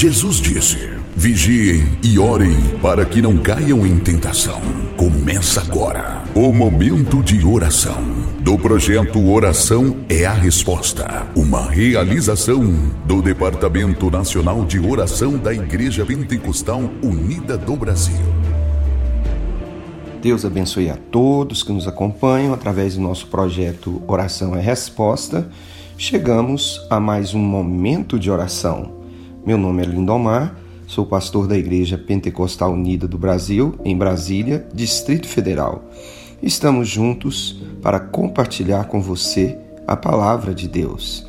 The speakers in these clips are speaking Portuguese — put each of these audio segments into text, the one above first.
Jesus disse: Vigiem e orem para que não caiam em tentação. Começa agora o momento de oração do projeto Oração é a Resposta, uma realização do Departamento Nacional de Oração da Igreja Pentecostal Unida do Brasil. Deus abençoe a todos que nos acompanham através do nosso projeto Oração é Resposta. Chegamos a mais um momento de oração. Meu nome é Lindomar, sou pastor da Igreja Pentecostal Unida do Brasil, em Brasília, Distrito Federal. Estamos juntos para compartilhar com você a palavra de Deus.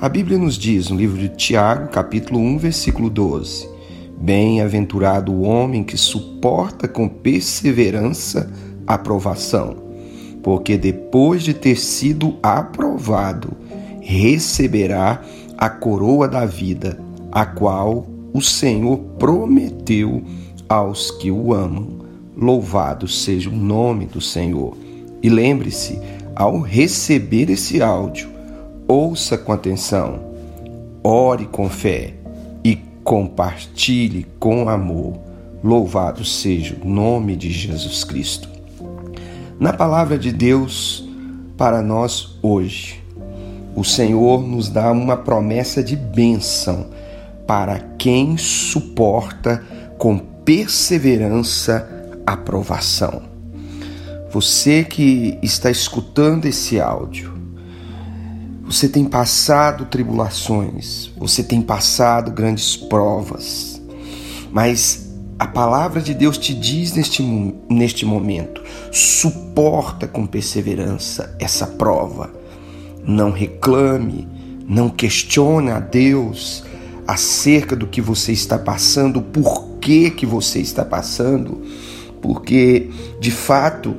A Bíblia nos diz no livro de Tiago, capítulo 1, versículo 12: Bem-aventurado o homem que suporta com perseverança a provação, porque depois de ter sido aprovado, receberá a coroa da vida, a qual o Senhor prometeu aos que o amam. Louvado seja o nome do Senhor. E lembre-se, ao receber esse áudio, ouça com atenção, ore com fé compartilhe com amor. Louvado seja o nome de Jesus Cristo. Na palavra de Deus para nós hoje, o Senhor nos dá uma promessa de bênção para quem suporta com perseverança a provação. Você que está escutando esse áudio, você tem passado tribulações, você tem passado grandes provas, mas a palavra de Deus te diz neste, neste momento: suporta com perseverança essa prova. Não reclame, não questione a Deus acerca do que você está passando, por que, que você está passando, porque de fato,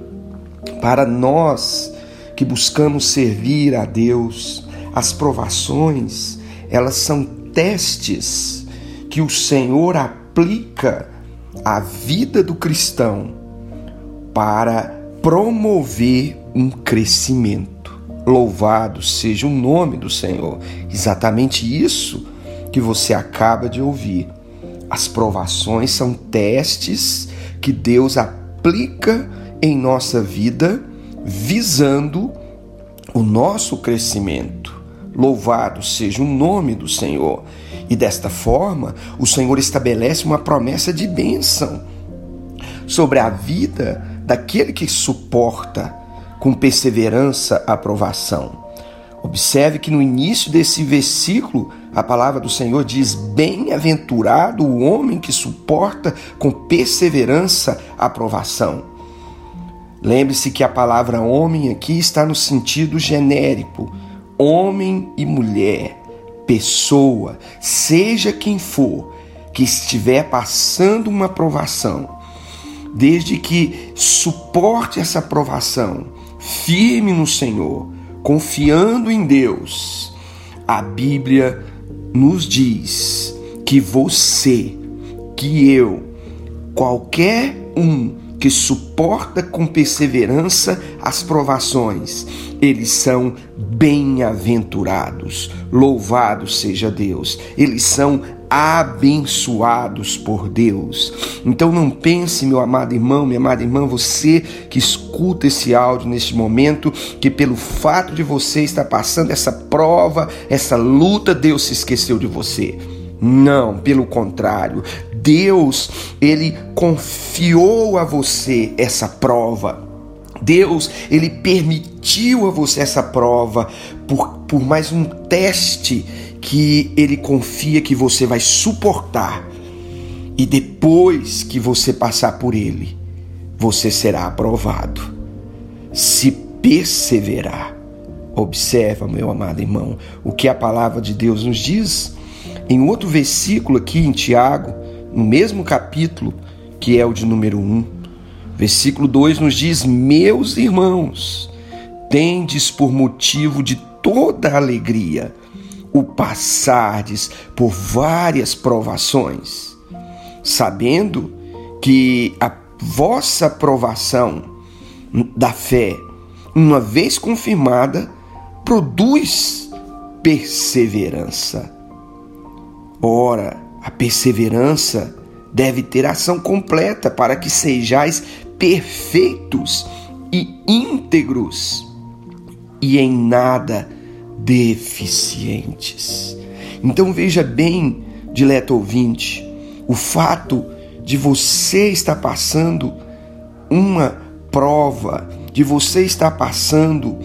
para nós que buscamos servir a Deus, as provações, elas são testes que o Senhor aplica à vida do cristão para promover um crescimento. Louvado seja o nome do Senhor. Exatamente isso que você acaba de ouvir. As provações são testes que Deus aplica em nossa vida visando o nosso crescimento. Louvado seja o nome do Senhor. E desta forma, o Senhor estabelece uma promessa de bênção sobre a vida daquele que suporta com perseverança a provação. Observe que no início desse versículo, a palavra do Senhor diz: Bem-aventurado o homem que suporta com perseverança a provação. Lembre-se que a palavra homem aqui está no sentido genérico, homem e mulher, pessoa, seja quem for que estiver passando uma provação, desde que suporte essa provação, firme no Senhor, confiando em Deus, a Bíblia nos diz que você, que eu, qualquer um que suporta com perseverança as provações. Eles são bem-aventurados. Louvado seja Deus. Eles são abençoados por Deus. Então não pense, meu amado irmão, minha amada irmã, você que escuta esse áudio neste momento, que pelo fato de você estar passando essa prova, essa luta, Deus se esqueceu de você. Não, pelo contrário, Deus, ele confiou a você essa prova. Deus, ele permitiu a você essa prova por, por mais um teste que ele confia que você vai suportar. E depois que você passar por ele, você será aprovado. Se perseverar. Observa, meu amado irmão, o que a palavra de Deus nos diz em outro versículo aqui em Tiago, no mesmo capítulo, que é o de número 1, versículo 2 nos diz: Meus irmãos, tendes por motivo de toda alegria o passardes por várias provações, sabendo que a vossa provação da fé, uma vez confirmada, produz perseverança. Ora, A perseverança deve ter ação completa para que sejais perfeitos e íntegros e em nada deficientes. Então veja bem, dileto ouvinte, o fato de você estar passando uma prova, de você estar passando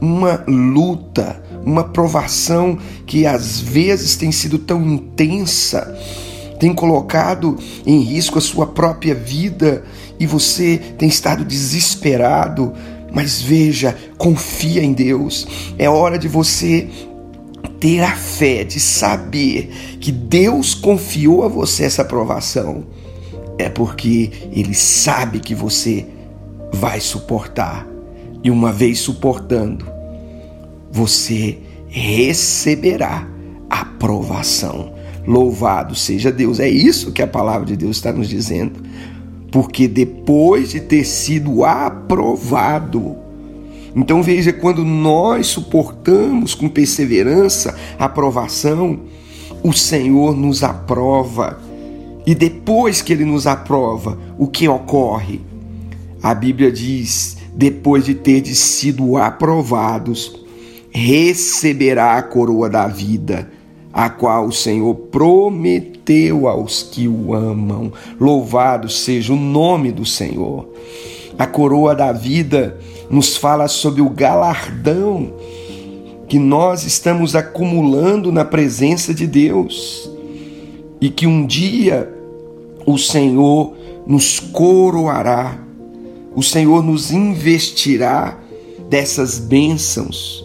uma luta, uma provação que às vezes tem sido tão intensa, tem colocado em risco a sua própria vida e você tem estado desesperado, mas veja, confia em Deus. É hora de você ter a fé de saber que Deus confiou a você essa aprovação. É porque Ele sabe que você vai suportar. E uma vez suportando, você receberá aprovação. Louvado seja Deus. É isso que a palavra de Deus está nos dizendo porque depois de ter sido aprovado, então veja, quando nós suportamos com perseverança a aprovação, o Senhor nos aprova. E depois que ele nos aprova, o que ocorre? A Bíblia diz: depois de ter sido aprovados, receberá a coroa da vida a qual o Senhor prometeu aos que o amam. Louvado seja o nome do Senhor. A coroa da vida nos fala sobre o galardão que nós estamos acumulando na presença de Deus e que um dia o Senhor nos coroará, o Senhor nos investirá dessas bênçãos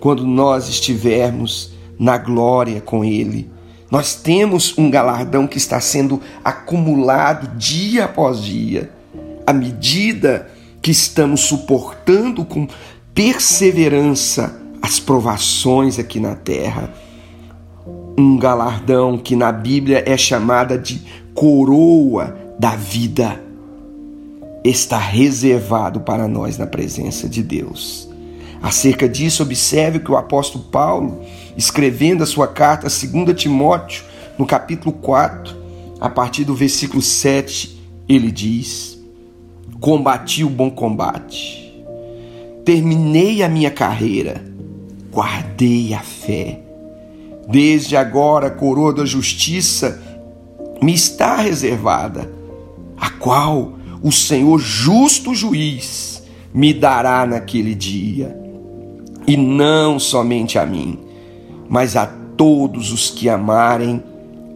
quando nós estivermos na glória com Ele. Nós temos um galardão que está sendo acumulado dia após dia, à medida que estamos suportando com perseverança as provações aqui na terra. Um galardão que na Bíblia é chamada de coroa da vida está reservado para nós na presença de Deus. Acerca disso, observe que o apóstolo Paulo, escrevendo a sua carta a 2 Timóteo, no capítulo 4, a partir do versículo 7, ele diz: Combati o bom combate, terminei a minha carreira, guardei a fé. Desde agora a coroa da justiça me está reservada, a qual o Senhor justo juiz me dará naquele dia e não somente a mim, mas a todos os que amarem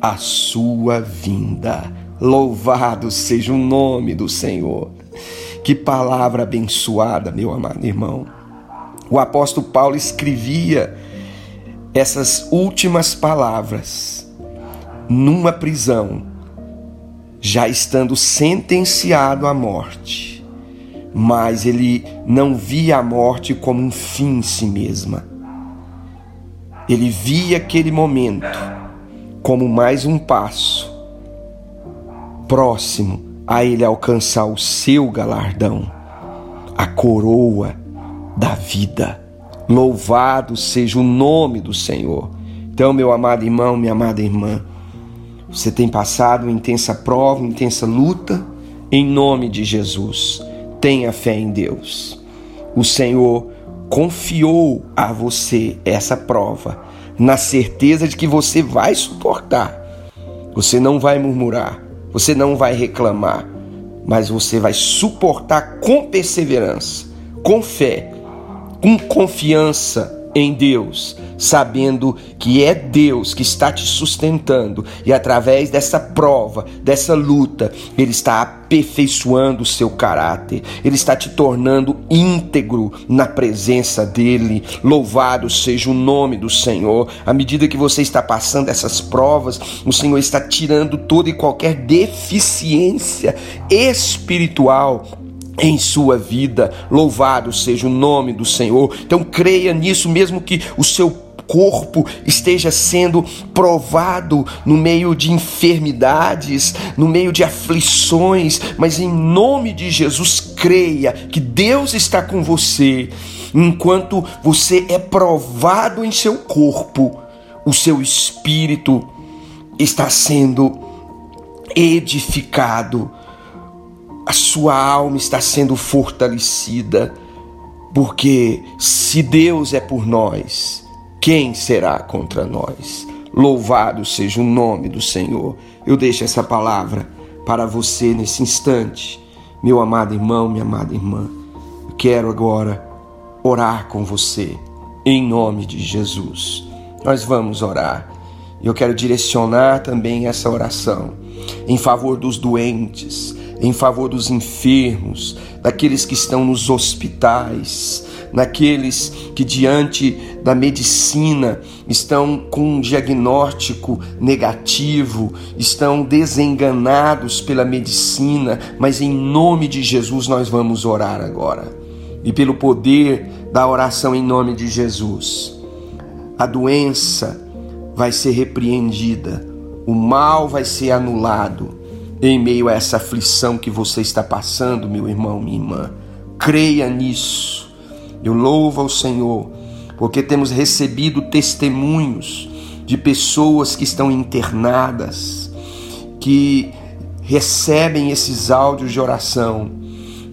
a sua vinda. Louvado seja o nome do Senhor. Que palavra abençoada, meu amado irmão. O apóstolo Paulo escrevia essas últimas palavras numa prisão, já estando sentenciado à morte mas ele não via a morte como um fim em si mesma. Ele via aquele momento como mais um passo próximo a ele alcançar o seu galardão, a coroa da vida. Louvado seja o nome do Senhor. Então, meu amado irmão, minha amada irmã, você tem passado uma intensa prova, uma intensa luta, em nome de Jesus tenha fé em Deus. O Senhor confiou a você essa prova, na certeza de que você vai suportar. Você não vai murmurar, você não vai reclamar, mas você vai suportar com perseverança, com fé, com confiança em Deus, sabendo que é Deus que está te sustentando e através dessa prova, dessa luta, Ele está aperfeiçoando o seu caráter, Ele está te tornando íntegro na presença dEle. Louvado seja o nome do Senhor. À medida que você está passando essas provas, o Senhor está tirando toda e qualquer deficiência espiritual em sua vida. Louvado seja o nome do Senhor. Então creia nisso, mesmo que o seu corpo esteja sendo provado no meio de enfermidades, no meio de aflições, mas em nome de Jesus, creia que Deus está com você. Enquanto você é provado em seu corpo, o seu espírito está sendo edificado, a sua alma está sendo fortalecida, porque se Deus é por nós, quem será contra nós? Louvado seja o nome do Senhor. Eu deixo essa palavra para você nesse instante, meu amado irmão, minha amada irmã. Eu quero agora orar com você, em nome de Jesus. Nós vamos orar. Eu quero direcionar também essa oração em favor dos doentes, em favor dos enfermos, daqueles que estão nos hospitais, naqueles que diante da medicina estão com um diagnóstico negativo, estão desenganados pela medicina, mas em nome de Jesus nós vamos orar agora. E pelo poder da oração em nome de Jesus, a doença vai ser repreendida, o mal vai ser anulado em meio a essa aflição que você está passando, meu irmão, minha irmã. Creia nisso. Eu louvo ao Senhor, porque temos recebido testemunhos de pessoas que estão internadas, que recebem esses áudios de oração.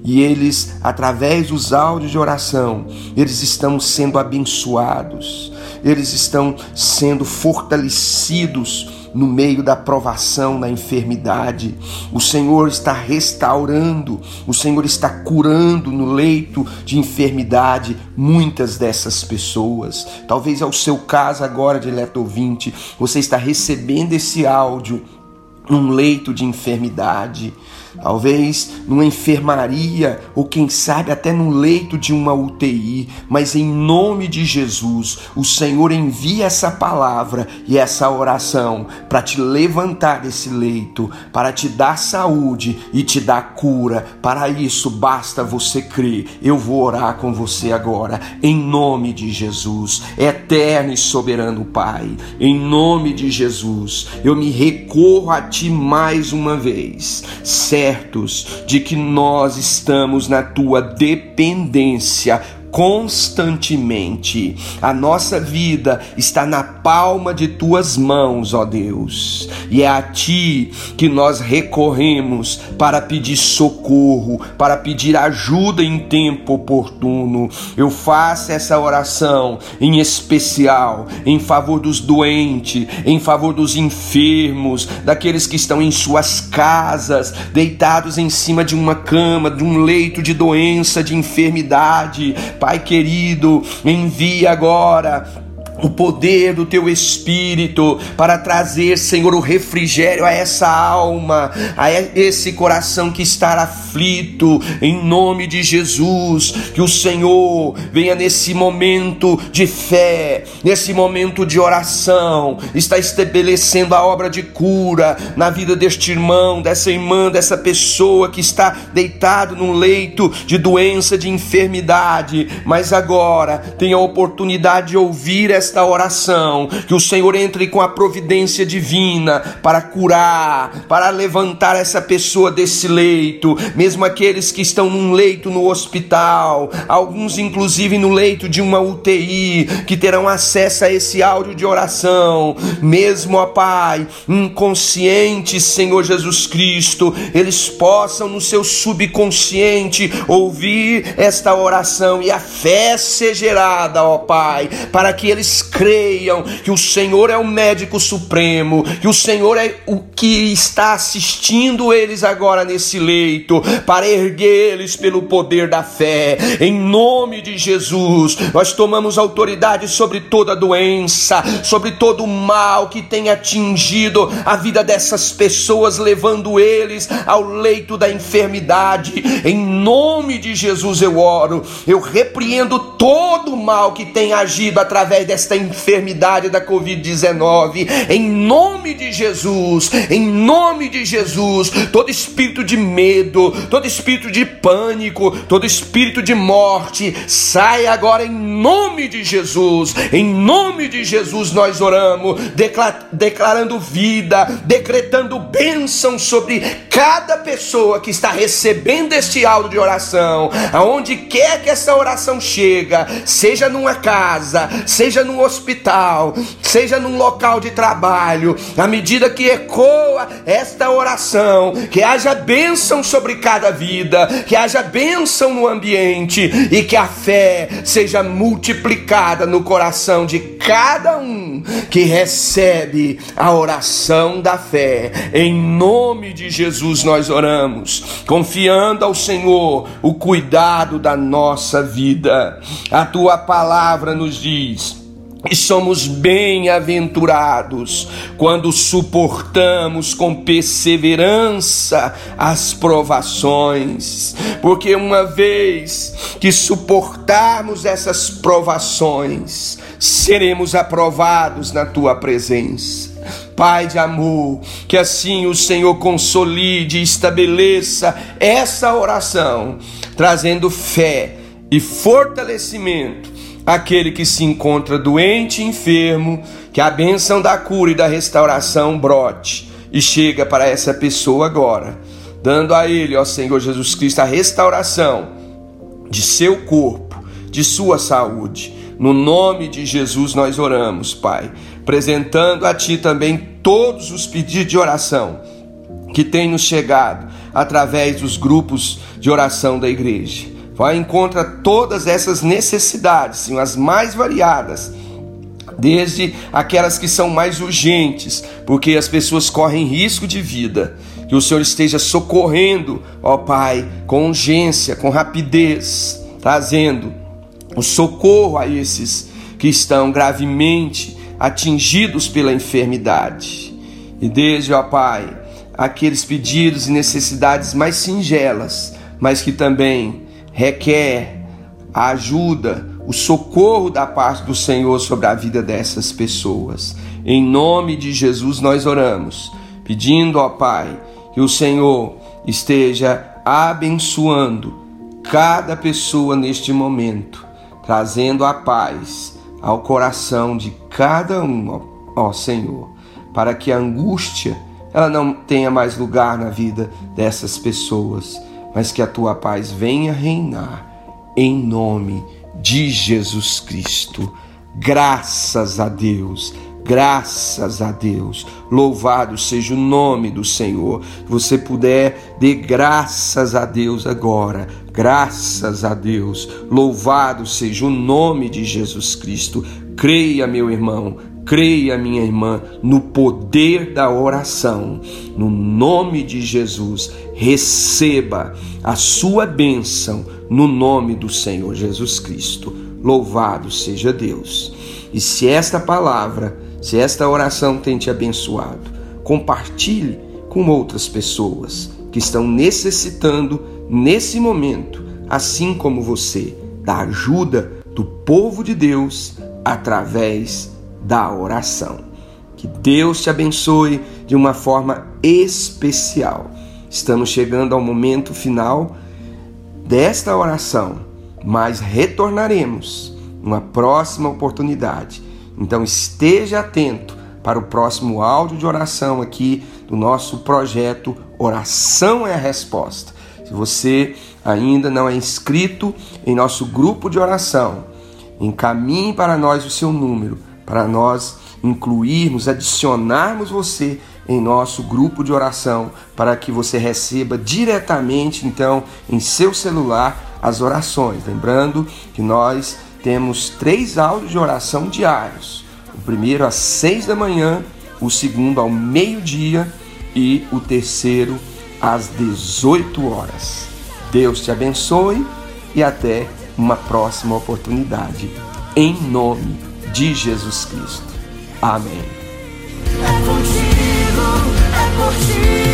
E eles, através dos áudios de oração, eles estão sendo abençoados, eles estão sendo fortalecidos no meio da provação, da enfermidade. O Senhor está restaurando, o Senhor está curando no leito de enfermidade muitas dessas pessoas. Talvez é o seu caso agora, dileto ouvinte, você está recebendo esse áudio num leito de enfermidade talvez numa enfermaria ou quem sabe até no leito de uma UTI, mas em nome de Jesus, o Senhor envia essa palavra e essa oração para te levantar desse leito, para te dar saúde e te dar cura. Para isso basta você crer. Eu vou orar com você agora, em nome de Jesus, eterno e soberano Pai, em nome de Jesus, eu me recorro a ti mais uma vez certos de que nós estamos na tua dependência constantemente. A nossa vida está na palma de tuas mãos, ó Deus, e é a ti que nós recorremos para pedir socorro, para pedir ajuda em tempo oportuno. Eu faço essa oração em especial em favor dos doentes, em favor dos enfermos, daqueles que estão em suas casas, deitados em cima de uma cama, de um leito de doença, de enfermidade Pai querido, envia agora o poder do teu espírito para trazer, Senhor, o refrigério a essa alma, a esse coração que está aflito, em nome de Jesus. Que o Senhor venha nesse momento de fé, nesse momento de oração, está estabelecendo a obra de cura na vida deste irmão, dessa irmã, dessa pessoa que está deitado num leito de doença, de enfermidade, mas agora tem a oportunidade de ouvir essa esta oração, que o Senhor entre com a providência divina para curar, para levantar essa pessoa desse leito, mesmo aqueles que estão num leito no hospital, alguns inclusive no leito de uma UTI, que terão acesso a esse áudio de oração, mesmo, ó Pai, inconscientes, Senhor Jesus Cristo, eles possam no seu subconsciente ouvir esta oração e a fé ser gerada, ó Pai, para que eles creiam que o Senhor é o médico supremo, que o Senhor é o que está assistindo eles agora nesse leito, para erguer-eles pelo poder da fé. Em nome de Jesus, nós tomamos autoridade sobre toda doença, sobre todo o mal que tem atingido a vida dessas pessoas, levando eles ao leito da enfermidade. Em nome de Jesus eu oro, eu repreendo todo o mal que tem agido através desta esta enfermidade da Covid-19, em nome de Jesus, em nome de Jesus, todo espírito de medo, todo espírito de pânico, todo espírito de morte, sai agora em nome de Jesus, em nome de Jesus nós oramos, declarando vida, decretando bênção sobre cada pessoa que está recebendo este áudio de oração, aonde quer que essa oração chega, seja numa casa, seja hospital, seja num local de trabalho, à medida que ecoa esta oração, que haja bênção sobre cada vida, que haja bênção no ambiente e que a fé seja multiplicada no coração de cada um que recebe a oração da fé. Em nome de Jesus nós oramos, confiando ao Senhor o cuidado da nossa vida. A tua palavra nos diz e somos bem-aventurados quando suportamos com perseverança as provações, porque uma vez que suportarmos essas provações, seremos aprovados na tua presença. Pai de amor, que assim o Senhor consolide e estabeleça essa oração, trazendo fé e fortalecimento aquele que se encontra doente e enfermo, que a bênção da cura e da restauração brote e chega para essa pessoa agora, dando a ele, ó Senhor Jesus Cristo, a restauração de seu corpo, de sua saúde. No nome de Jesus nós oramos, Pai, apresentando a Ti também todos os pedidos de oração que têm nos chegado através dos grupos de oração da igreja vai encontra todas essas necessidades, sim, as mais variadas, desde aquelas que são mais urgentes, porque as pessoas correm risco de vida. Que o Senhor esteja socorrendo, ó Pai, com urgência, com rapidez, trazendo o socorro a esses que estão gravemente atingidos pela enfermidade. E desde, ó Pai, aqueles pedidos e necessidades mais singelas, mas que também requer a ajuda, o socorro da parte do Senhor sobre a vida dessas pessoas. Em nome de Jesus nós oramos, pedindo ao Pai que o Senhor esteja abençoando cada pessoa neste momento, trazendo a paz ao coração de cada um, ó, Senhor, para que a angústia ela não tenha mais lugar na vida dessas pessoas mas que a tua paz venha reinar em nome de Jesus Cristo. Graças a Deus. Graças a Deus, louvado seja o nome do Senhor. Você puder, dê graças a Deus agora, graças a Deus, louvado seja o nome de Jesus Cristo. Creia, meu irmão, Creia, minha irmã, no poder da oração. No nome de Jesus, receba a sua bênção no nome do Senhor Jesus Cristo. Louvado seja Deus. E se esta palavra, se esta oração tem te abençoado, compartilhe com outras pessoas que estão necessitando nesse momento, assim como você, da ajuda do povo de Deus através da oração. Que Deus te abençoe de uma forma especial. Estamos chegando ao momento final desta oração, mas retornaremos numa próxima oportunidade. Então esteja atento para o próximo áudio de oração aqui do nosso projeto Oração é a Resposta. Se você ainda não é inscrito em nosso grupo de oração, encaminhe para nós o seu número para nós incluirmos, adicionarmos você em nosso grupo de oração, para que você receba diretamente, então, em seu celular as orações. Lembrando que nós temos três áudios de oração diários: o primeiro às seis da manhã, o segundo ao meio-dia e o terceiro às 18 horas. Deus te abençoe e até uma próxima oportunidade. Em nome de Jesus Cristo. Amém. Contigo, é